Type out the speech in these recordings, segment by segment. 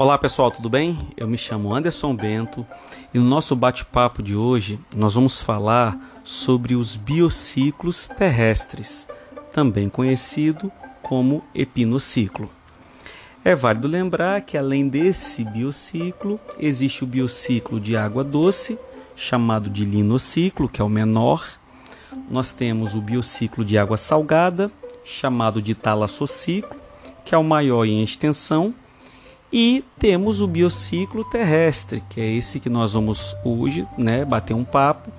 Olá pessoal, tudo bem? Eu me chamo Anderson Bento e no nosso bate-papo de hoje nós vamos falar sobre os biociclos terrestres, também conhecido como epinociclo. É válido lembrar que além desse biociclo, existe o biociclo de água doce, chamado de linociclo, que é o menor. Nós temos o biociclo de água salgada, chamado de talassociclo, que é o maior em extensão e temos o biociclo terrestre, que é esse que nós vamos hoje né, bater um papo,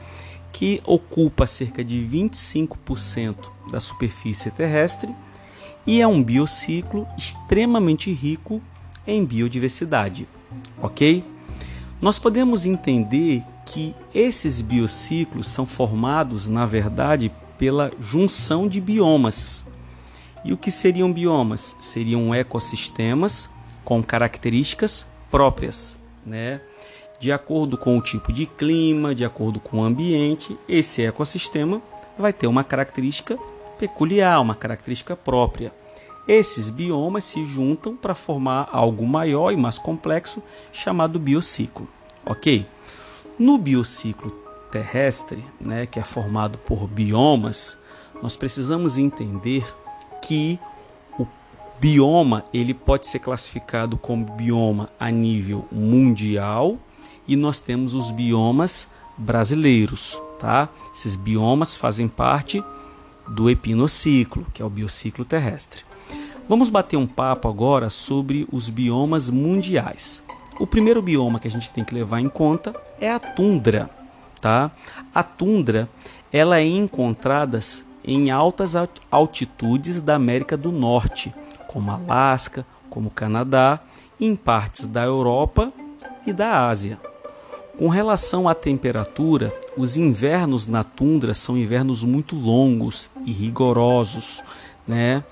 que ocupa cerca de 25% da superfície terrestre e é um biociclo extremamente rico em biodiversidade, ok? Nós podemos entender que esses biociclos são formados, na verdade, pela junção de biomas. E o que seriam biomas? Seriam ecossistemas com características próprias, né? De acordo com o tipo de clima, de acordo com o ambiente, esse ecossistema vai ter uma característica peculiar, uma característica própria. Esses biomas se juntam para formar algo maior e mais complexo chamado biociclo, ok? No biociclo terrestre, né, que é formado por biomas, nós precisamos entender que bioma ele pode ser classificado como bioma a nível mundial e nós temos os biomas brasileiros, tá? Esses biomas fazem parte do epinociclo, que é o biociclo terrestre. Vamos bater um papo agora sobre os biomas mundiais. O primeiro bioma que a gente tem que levar em conta é a tundra, tá? A tundra, ela é encontrada em altas altitudes da América do Norte, como Alasca, como Canadá, em partes da Europa e da Ásia. Com relação à temperatura, os invernos na tundra são invernos muito longos e rigorosos, né?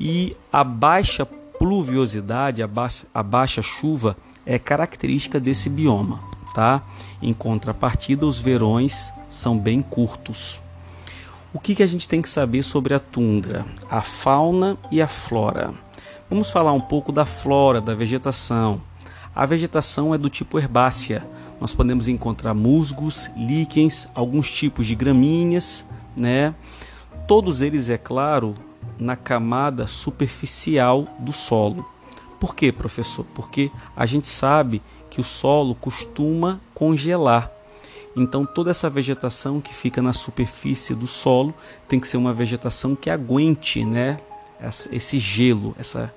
E a baixa pluviosidade, a baixa, a baixa chuva é característica desse bioma, tá? Em contrapartida, os verões são bem curtos. O que, que a gente tem que saber sobre a tundra? A fauna e a flora. Vamos falar um pouco da flora, da vegetação. A vegetação é do tipo herbácea. Nós podemos encontrar musgos, líquens, alguns tipos de gramíneas, né? Todos eles, é claro, na camada superficial do solo. Por quê, professor? Porque a gente sabe que o solo costuma congelar. Então, toda essa vegetação que fica na superfície do solo tem que ser uma vegetação que aguente né, esse gelo, essa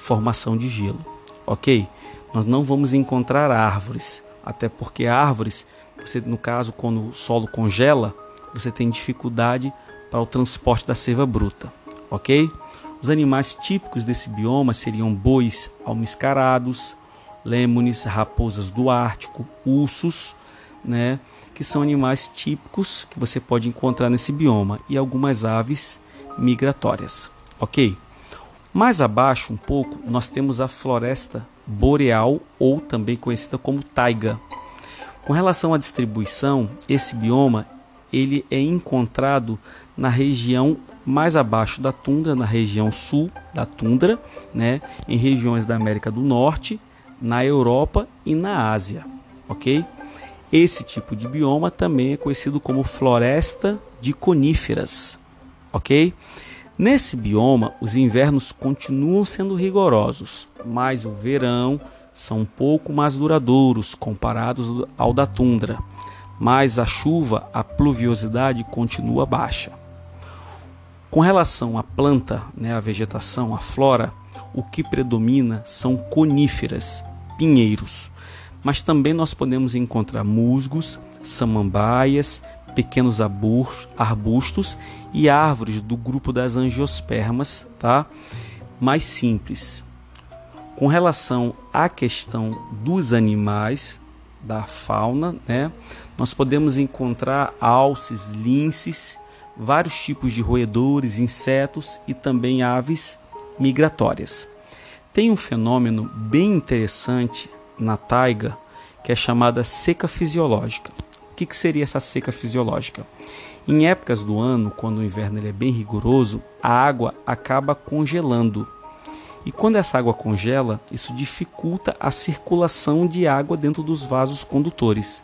formação de gelo, ok? Nós não vamos encontrar árvores, até porque árvores, você no caso quando o solo congela, você tem dificuldade para o transporte da seiva bruta, ok? Os animais típicos desse bioma seriam bois almiscarados, lêmures, raposas do Ártico, ursos, né, que são animais típicos que você pode encontrar nesse bioma e algumas aves migratórias, ok? Mais abaixo, um pouco, nós temos a floresta boreal ou também conhecida como taiga. Com relação à distribuição, esse bioma ele é encontrado na região mais abaixo da tundra, na região sul da tundra, né, em regiões da América do Norte, na Europa e na Ásia, ok? Esse tipo de bioma também é conhecido como floresta de coníferas, ok? Nesse bioma, os invernos continuam sendo rigorosos, mas o verão são um pouco mais duradouros comparados ao da tundra. Mas a chuva, a pluviosidade continua baixa. Com relação à planta, né, a vegetação, a flora, o que predomina são coníferas, pinheiros. Mas também nós podemos encontrar musgos, samambaias, pequenos arbustos e árvores do grupo das angiospermas, tá? Mais simples. Com relação à questão dos animais, da fauna, né? Nós podemos encontrar alces, linces, vários tipos de roedores, insetos e também aves migratórias. Tem um fenômeno bem interessante na taiga que é chamada seca fisiológica que, que seria essa seca fisiológica? Em épocas do ano, quando o inverno ele é bem rigoroso, a água acaba congelando. E quando essa água congela, isso dificulta a circulação de água dentro dos vasos condutores.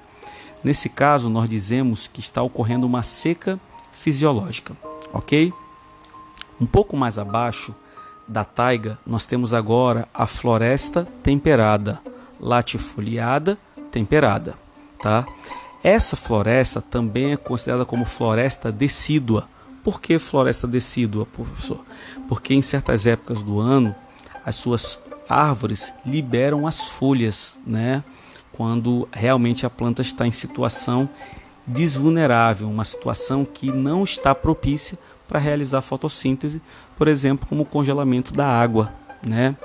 Nesse caso, nós dizemos que está ocorrendo uma seca fisiológica, ok? Um pouco mais abaixo da taiga, nós temos agora a floresta temperada, latifoliada temperada, tá? Essa floresta também é considerada como floresta decídua. Por que floresta decídua, professor? Porque em certas épocas do ano as suas árvores liberam as folhas, né? Quando realmente a planta está em situação desvulnerável, uma situação que não está propícia para realizar fotossíntese, por exemplo, como o congelamento da água, né?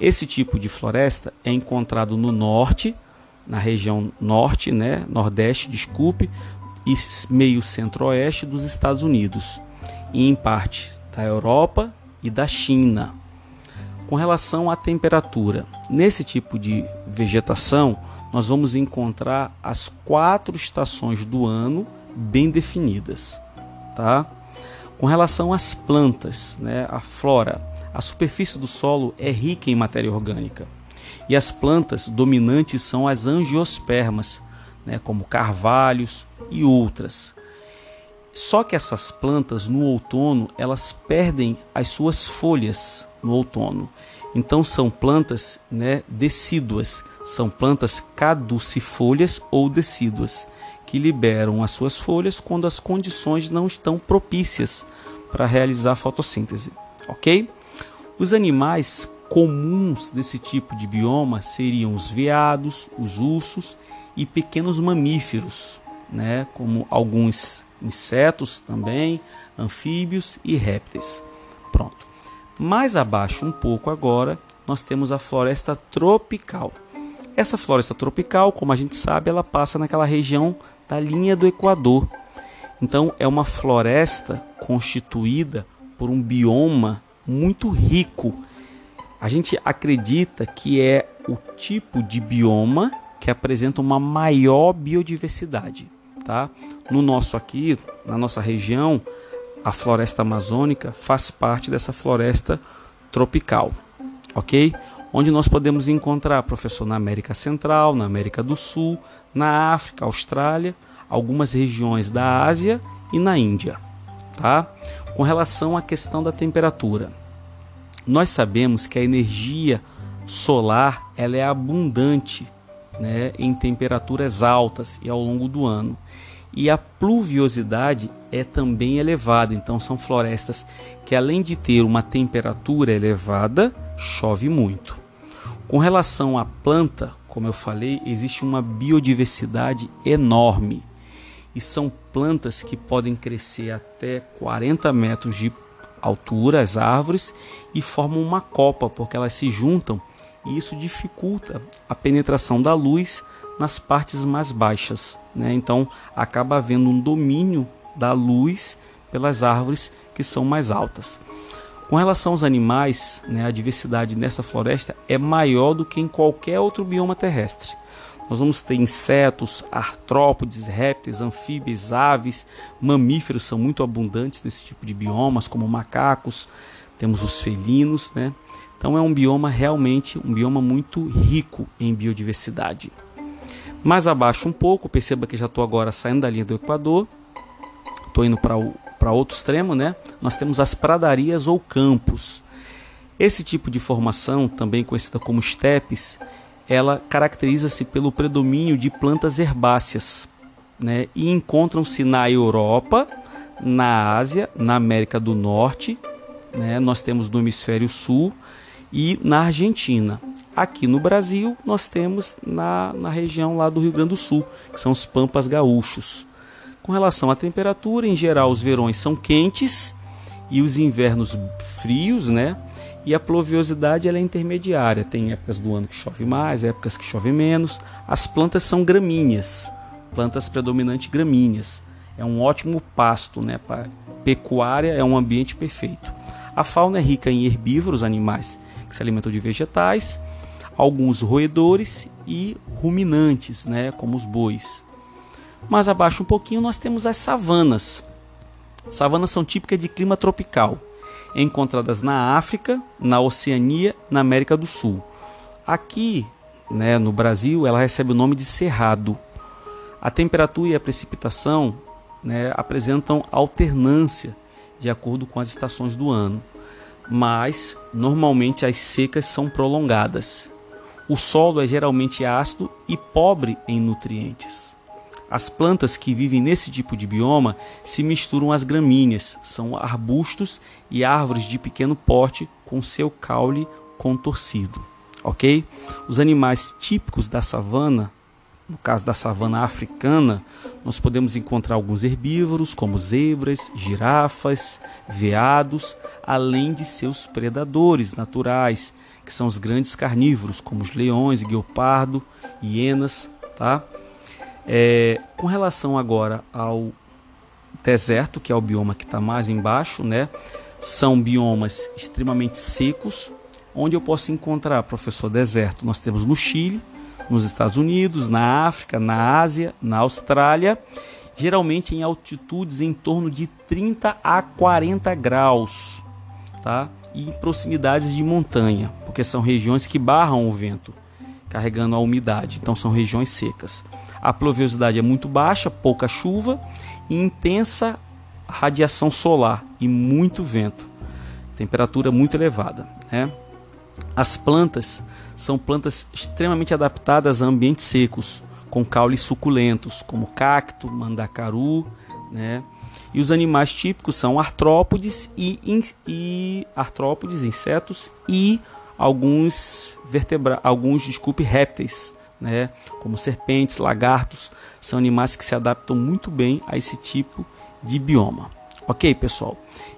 Esse tipo de floresta é encontrado no norte na região norte, né, nordeste, desculpe, e meio centro-oeste dos Estados Unidos, e em parte da Europa e da China. Com relação à temperatura, nesse tipo de vegetação, nós vamos encontrar as quatro estações do ano bem definidas, tá? Com relação às plantas, né, a flora, a superfície do solo é rica em matéria orgânica. E as plantas dominantes são as angiospermas, né, como carvalhos e outras. Só que essas plantas no outono elas perdem as suas folhas no outono. Então são plantas né, decíduas, são plantas caducifolhas ou decíduas, que liberam as suas folhas quando as condições não estão propícias para realizar a fotossíntese. Ok? Os animais comuns desse tipo de bioma seriam os veados, os ursos e pequenos mamíferos, né, como alguns insetos também, anfíbios e répteis. Pronto. Mais abaixo um pouco agora, nós temos a floresta tropical. Essa floresta tropical, como a gente sabe, ela passa naquela região da linha do Equador. Então é uma floresta constituída por um bioma muito rico a gente acredita que é o tipo de bioma que apresenta uma maior biodiversidade, tá? No nosso aqui, na nossa região, a floresta amazônica faz parte dessa floresta tropical, ok? Onde nós podemos encontrar, professor, na América Central, na América do Sul, na África, Austrália, algumas regiões da Ásia e na Índia, tá? Com relação à questão da temperatura, nós sabemos que a energia solar ela é abundante né, em temperaturas altas e ao longo do ano. E a pluviosidade é também elevada, então são florestas que além de ter uma temperatura elevada, chove muito. Com relação à planta, como eu falei, existe uma biodiversidade enorme. E são plantas que podem crescer até 40 metros de altura as árvores e formam uma copa, porque elas se juntam e isso dificulta a penetração da luz nas partes mais baixas. Né? Então acaba havendo um domínio da luz pelas árvores que são mais altas. Com relação aos animais, né, a diversidade nessa floresta é maior do que em qualquer outro bioma terrestre. Nós vamos ter insetos, artrópodes, répteis, anfíbios, aves, mamíferos são muito abundantes nesse tipo de biomas, como macacos, temos os felinos, né? Então é um bioma realmente um bioma muito rico em biodiversidade. Mais abaixo um pouco, perceba que já estou agora saindo da linha do Equador, estou indo para outro extremo, né? Nós temos as pradarias ou campos. Esse tipo de formação, também conhecida como estepes, ela caracteriza-se pelo predomínio de plantas herbáceas, né? E encontram-se na Europa, na Ásia, na América do Norte, né? Nós temos no hemisfério sul e na Argentina. Aqui no Brasil, nós temos na, na região lá do Rio Grande do Sul, que são os pampas gaúchos. Com relação à temperatura, em geral, os verões são quentes e os invernos frios, né? E a pluviosidade ela é intermediária. Tem épocas do ano que chove mais, épocas que chove menos. As plantas são gramíneas, plantas predominantes gramíneas. É um ótimo pasto, né? Para pecuária é um ambiente perfeito. A fauna é rica em herbívoros, animais que se alimentam de vegetais, alguns roedores e ruminantes, né? Como os bois. Mais abaixo um pouquinho nós temos as savanas. Savanas são típicas de clima tropical encontradas na África, na Oceania, na América do Sul. Aqui, né, no Brasil, ela recebe o nome de cerrado. A temperatura e a precipitação né, apresentam alternância de acordo com as estações do ano, mas normalmente as secas são prolongadas. O solo é geralmente ácido e pobre em nutrientes. As plantas que vivem nesse tipo de bioma se misturam às gramíneas, são arbustos e árvores de pequeno porte com seu caule contorcido, ok? Os animais típicos da savana, no caso da savana africana, nós podemos encontrar alguns herbívoros como zebras, girafas, veados, além de seus predadores naturais, que são os grandes carnívoros como os leões, guepardo, hienas, tá? É, com relação agora ao deserto, que é o bioma que está mais embaixo, né? São biomas extremamente secos, onde eu posso encontrar, professor, deserto. Nós temos no Chile, nos Estados Unidos, na África, na Ásia, na Austrália, geralmente em altitudes em torno de 30 a 40 graus, tá? E em proximidades de montanha, porque são regiões que barram o vento, carregando a umidade, então são regiões secas. A pluviosidade é muito baixa, pouca chuva e intensa radiação solar e muito vento. Temperatura muito elevada. Né? As plantas são plantas extremamente adaptadas a ambientes secos, com caules suculentos, como cacto, mandacaru, né? E os animais típicos são artrópodes e, e artrópodes, insetos e alguns vertebra alguns, desculpe, répteis, né, como serpentes, lagartos, são animais que se adaptam muito bem a esse tipo de bioma. Ok, pessoal?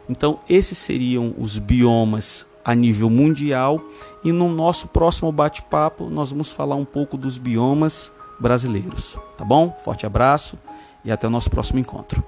Então, esses seriam os biomas a nível mundial e no nosso próximo bate-papo nós vamos falar um pouco dos biomas brasileiros, tá bom? Forte abraço e até o nosso próximo encontro.